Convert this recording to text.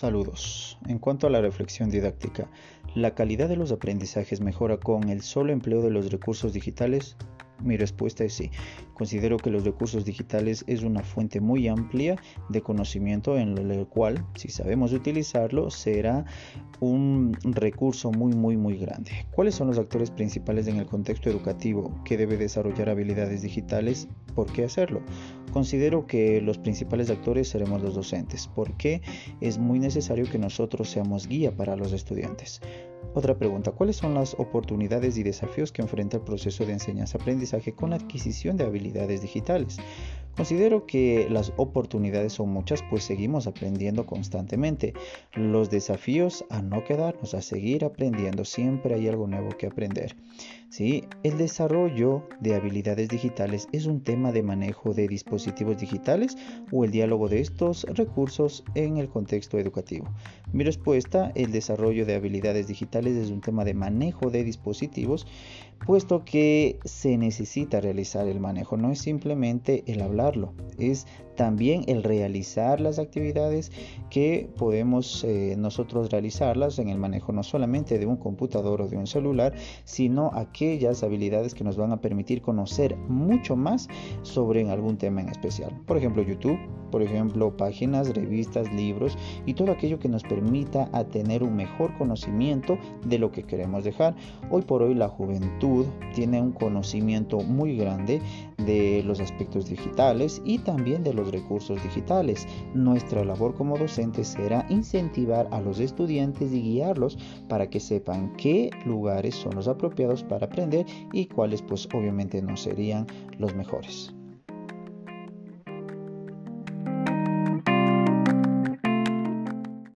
Saludos. En cuanto a la reflexión didáctica, ¿la calidad de los aprendizajes mejora con el solo empleo de los recursos digitales? Mi respuesta es sí. Considero que los recursos digitales es una fuente muy amplia de conocimiento en el cual, si sabemos utilizarlo, será un recurso muy, muy, muy grande. ¿Cuáles son los actores principales en el contexto educativo que debe desarrollar habilidades digitales? ¿Por qué hacerlo? Considero que los principales actores seremos los docentes, porque es muy necesario que nosotros seamos guía para los estudiantes. Otra pregunta, ¿cuáles son las oportunidades y desafíos que enfrenta el proceso de enseñanza-aprendizaje con la adquisición de habilidades digitales? Considero que las oportunidades son muchas, pues seguimos aprendiendo constantemente. Los desafíos a no quedarnos, a seguir aprendiendo, siempre hay algo nuevo que aprender. ¿Sí? El desarrollo de habilidades digitales es un tema de manejo de dispositivos digitales o el diálogo de estos recursos en el contexto educativo. Mi respuesta, el desarrollo de habilidades digitales es un tema de manejo de dispositivos, puesto que se necesita realizar el manejo, no es simplemente el hablarlo, es también el realizar las actividades que podemos eh, nosotros realizarlas en el manejo no solamente de un computador o de un celular, sino aquellas habilidades que nos van a permitir conocer mucho más sobre algún tema en especial. Por ejemplo, YouTube, por ejemplo, páginas, revistas, libros y todo aquello que nos permita a tener un mejor conocimiento de lo que queremos dejar. Hoy por hoy la juventud tiene un conocimiento muy grande de los aspectos digitales y también de los recursos digitales. Nuestra labor como docentes será incentivar a los estudiantes y guiarlos para que sepan qué lugares son los apropiados para aprender y cuáles pues obviamente no serían los mejores.